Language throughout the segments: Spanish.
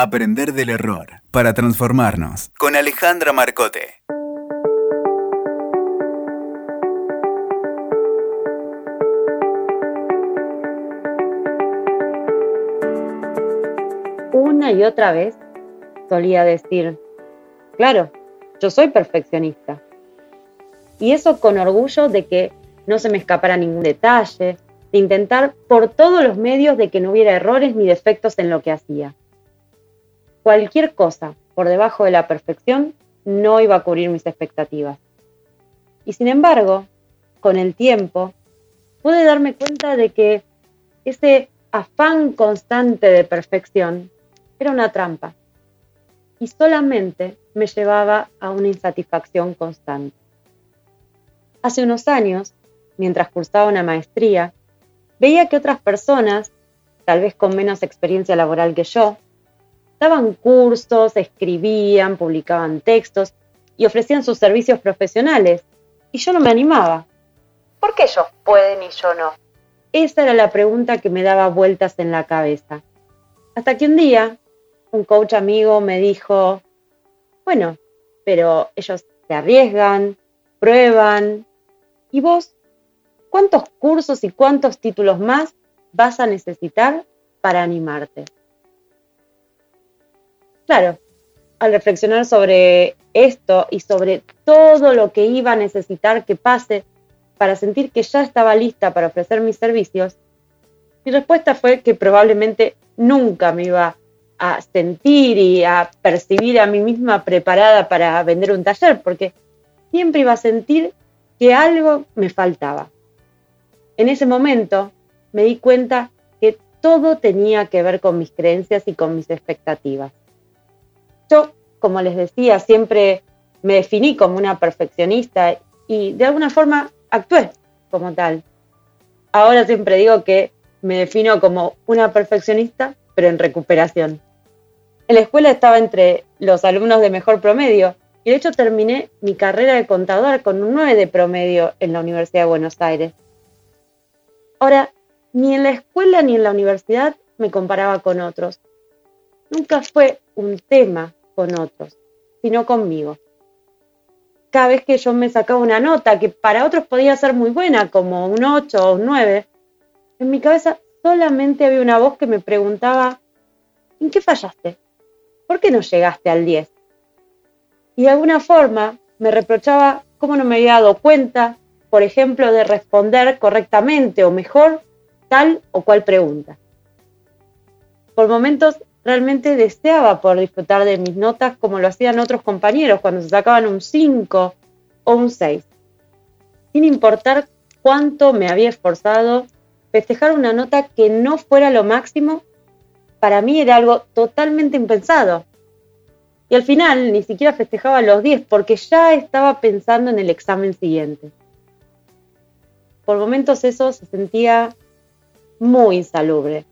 Aprender del error para transformarnos. Con Alejandra Marcote. Una y otra vez solía decir, claro, yo soy perfeccionista. Y eso con orgullo de que no se me escapara ningún detalle, de intentar por todos los medios de que no hubiera errores ni defectos en lo que hacía cualquier cosa por debajo de la perfección no iba a cubrir mis expectativas. Y sin embargo, con el tiempo, pude darme cuenta de que ese afán constante de perfección era una trampa y solamente me llevaba a una insatisfacción constante. Hace unos años, mientras cursaba una maestría, veía que otras personas, tal vez con menos experiencia laboral que yo, daban cursos, escribían, publicaban textos y ofrecían sus servicios profesionales. Y yo no me animaba. ¿Por qué ellos pueden y yo no? Esa era la pregunta que me daba vueltas en la cabeza. Hasta que un día un coach amigo me dijo, bueno, pero ellos se arriesgan, prueban. ¿Y vos? ¿Cuántos cursos y cuántos títulos más vas a necesitar para animarte? Claro, al reflexionar sobre esto y sobre todo lo que iba a necesitar que pase para sentir que ya estaba lista para ofrecer mis servicios, mi respuesta fue que probablemente nunca me iba a sentir y a percibir a mí misma preparada para vender un taller, porque siempre iba a sentir que algo me faltaba. En ese momento me di cuenta que todo tenía que ver con mis creencias y con mis expectativas. Como les decía, siempre me definí como una perfeccionista y de alguna forma actué como tal. Ahora siempre digo que me defino como una perfeccionista, pero en recuperación. En la escuela estaba entre los alumnos de mejor promedio y de hecho terminé mi carrera de contador con un 9 de promedio en la Universidad de Buenos Aires. Ahora, ni en la escuela ni en la universidad me comparaba con otros. Nunca fue un tema con otros, sino conmigo. Cada vez que yo me sacaba una nota que para otros podía ser muy buena, como un 8 o un 9, en mi cabeza solamente había una voz que me preguntaba, ¿en qué fallaste? ¿Por qué no llegaste al 10? Y de alguna forma me reprochaba cómo no me había dado cuenta, por ejemplo, de responder correctamente o mejor tal o cual pregunta. Por momentos realmente deseaba por disfrutar de mis notas como lo hacían otros compañeros cuando se sacaban un 5 o un 6. Sin importar cuánto me había esforzado, festejar una nota que no fuera lo máximo, para mí era algo totalmente impensado. Y al final ni siquiera festejaba los 10 porque ya estaba pensando en el examen siguiente. Por momentos eso se sentía muy insalubre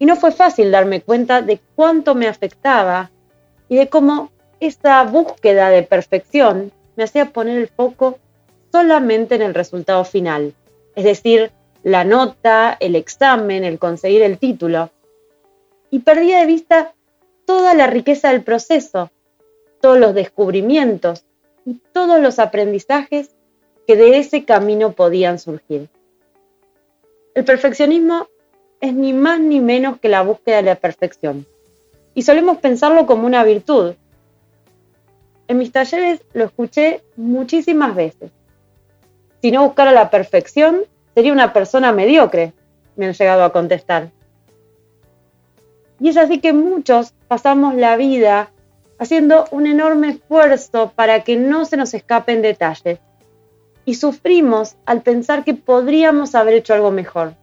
y no fue fácil darme cuenta de cuánto me afectaba y de cómo esa búsqueda de perfección me hacía poner el foco solamente en el resultado final, es decir, la nota, el examen, el conseguir el título. Y perdía de vista toda la riqueza del proceso, todos los descubrimientos y todos los aprendizajes que de ese camino podían surgir. El perfeccionismo es ni más ni menos que la búsqueda de la perfección. Y solemos pensarlo como una virtud. En mis talleres lo escuché muchísimas veces. Si no buscara la perfección, sería una persona mediocre, me han llegado a contestar. Y es así que muchos pasamos la vida haciendo un enorme esfuerzo para que no se nos escapen detalles. Y sufrimos al pensar que podríamos haber hecho algo mejor.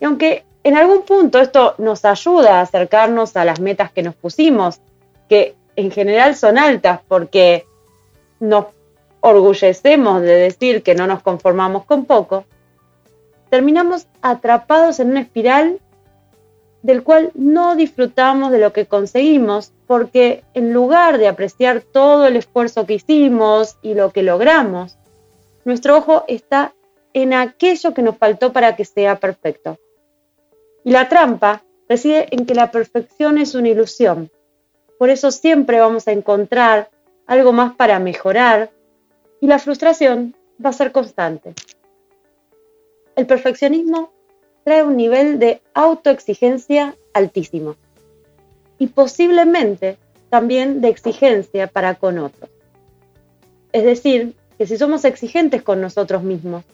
Y aunque en algún punto esto nos ayuda a acercarnos a las metas que nos pusimos, que en general son altas porque nos orgullecemos de decir que no nos conformamos con poco, terminamos atrapados en una espiral del cual no disfrutamos de lo que conseguimos porque en lugar de apreciar todo el esfuerzo que hicimos y lo que logramos, nuestro ojo está en aquello que nos faltó para que sea perfecto. Y la trampa reside en que la perfección es una ilusión. Por eso siempre vamos a encontrar algo más para mejorar y la frustración va a ser constante. El perfeccionismo trae un nivel de autoexigencia altísimo y posiblemente también de exigencia para con otros. Es decir, que si somos exigentes con nosotros mismos,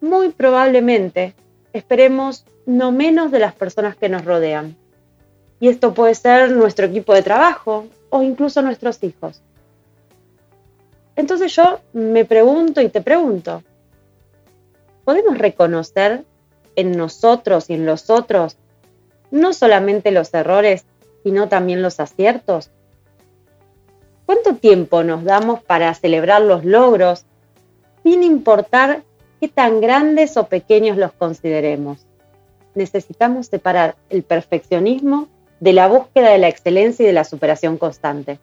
muy probablemente esperemos no menos de las personas que nos rodean. Y esto puede ser nuestro equipo de trabajo o incluso nuestros hijos. Entonces yo me pregunto y te pregunto, ¿podemos reconocer en nosotros y en los otros no solamente los errores, sino también los aciertos? ¿Cuánto tiempo nos damos para celebrar los logros sin importar qué tan grandes o pequeños los consideremos? Necesitamos separar el perfeccionismo de la búsqueda de la excelencia y de la superación constante.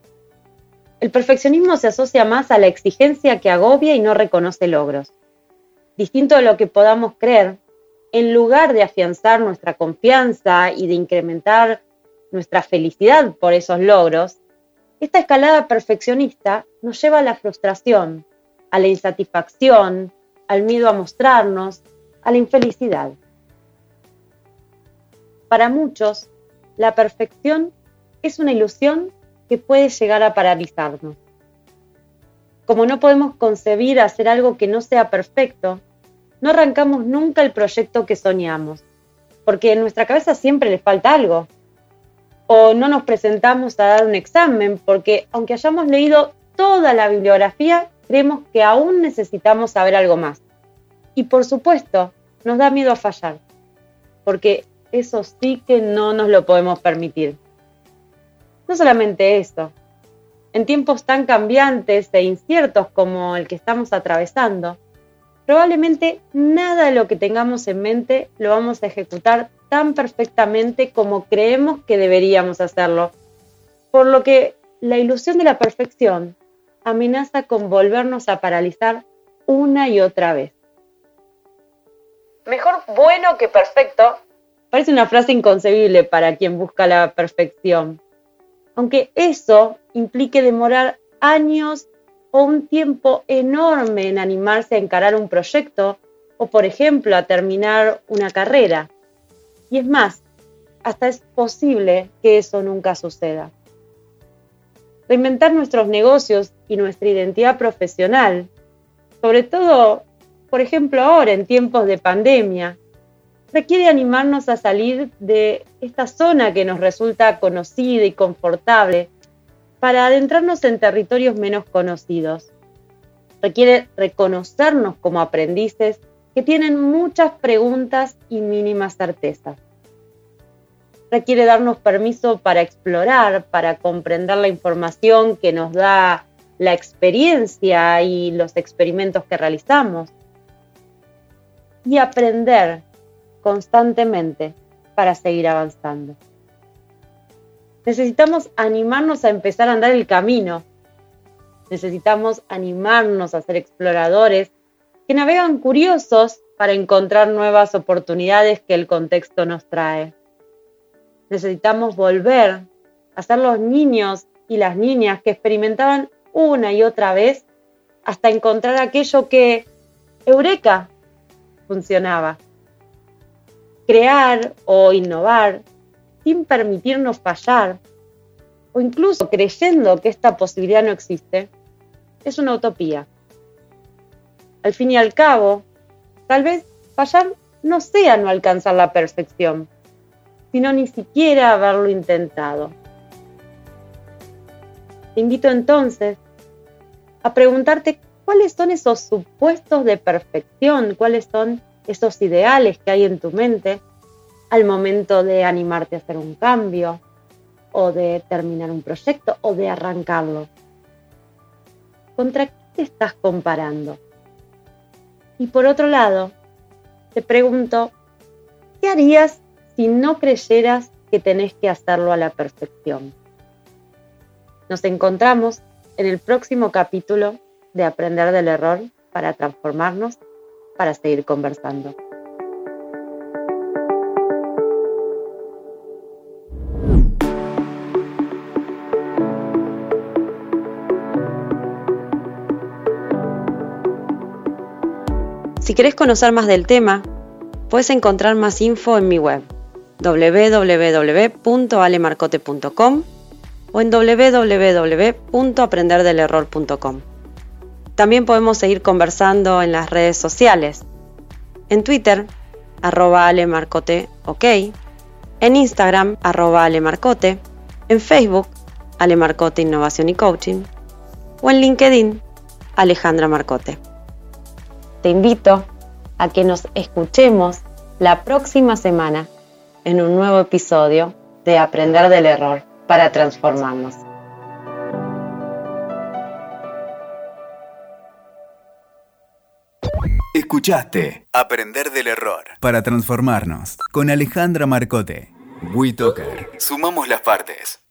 El perfeccionismo se asocia más a la exigencia que agobia y no reconoce logros. Distinto de lo que podamos creer, en lugar de afianzar nuestra confianza y de incrementar nuestra felicidad por esos logros, esta escalada perfeccionista nos lleva a la frustración, a la insatisfacción, al miedo a mostrarnos, a la infelicidad. Para muchos, la perfección es una ilusión que puede llegar a paralizarnos. Como no podemos concebir hacer algo que no sea perfecto, no arrancamos nunca el proyecto que soñamos, porque en nuestra cabeza siempre le falta algo. O no nos presentamos a dar un examen, porque aunque hayamos leído toda la bibliografía, creemos que aún necesitamos saber algo más. Y por supuesto, nos da miedo a fallar, porque eso sí que no nos lo podemos permitir. No solamente eso, en tiempos tan cambiantes e inciertos como el que estamos atravesando, probablemente nada de lo que tengamos en mente lo vamos a ejecutar tan perfectamente como creemos que deberíamos hacerlo, por lo que la ilusión de la perfección amenaza con volvernos a paralizar una y otra vez. Mejor bueno que perfecto parece una frase inconcebible para quien busca la perfección, aunque eso implique demorar años o un tiempo enorme en animarse a encarar un proyecto o, por ejemplo, a terminar una carrera. Y es más, hasta es posible que eso nunca suceda. Reinventar nuestros negocios y nuestra identidad profesional, sobre todo, por ejemplo, ahora en tiempos de pandemia, requiere animarnos a salir de esta zona que nos resulta conocida y confortable para adentrarnos en territorios menos conocidos. Requiere reconocernos como aprendices que tienen muchas preguntas y mínimas certezas. Requiere darnos permiso para explorar, para comprender la información que nos da la experiencia y los experimentos que realizamos. Y aprender constantemente para seguir avanzando. Necesitamos animarnos a empezar a andar el camino. Necesitamos animarnos a ser exploradores que navegan curiosos para encontrar nuevas oportunidades que el contexto nos trae. Necesitamos volver a ser los niños y las niñas que experimentaban una y otra vez hasta encontrar aquello que, eureka, funcionaba crear o innovar sin permitirnos fallar o incluso creyendo que esta posibilidad no existe, es una utopía. Al fin y al cabo, tal vez fallar no sea no alcanzar la perfección, sino ni siquiera haberlo intentado. Te invito entonces a preguntarte cuáles son esos supuestos de perfección, cuáles son esos ideales que hay en tu mente al momento de animarte a hacer un cambio o de terminar un proyecto o de arrancarlo. ¿Contra qué te estás comparando? Y por otro lado, te pregunto, ¿qué harías si no creyeras que tenés que hacerlo a la perfección. Nos encontramos en el próximo capítulo de Aprender del Error para transformarnos, para seguir conversando. Si querés conocer más del tema, puedes encontrar más info en mi web www.alemarcote.com o en www.aprenderdelerror.com. También podemos seguir conversando en las redes sociales. En Twitter, arroba alemarcote, ok. En Instagram, arroba alemarcote. En Facebook, Alemarcote Innovación y Coaching. O en LinkedIn, Alejandra Marcote. Te invito a que nos escuchemos la próxima semana en un nuevo episodio de Aprender del Error para Transformarnos. Escuchaste Aprender del Error para Transformarnos con Alejandra Marcote. WeToker. Sumamos las partes.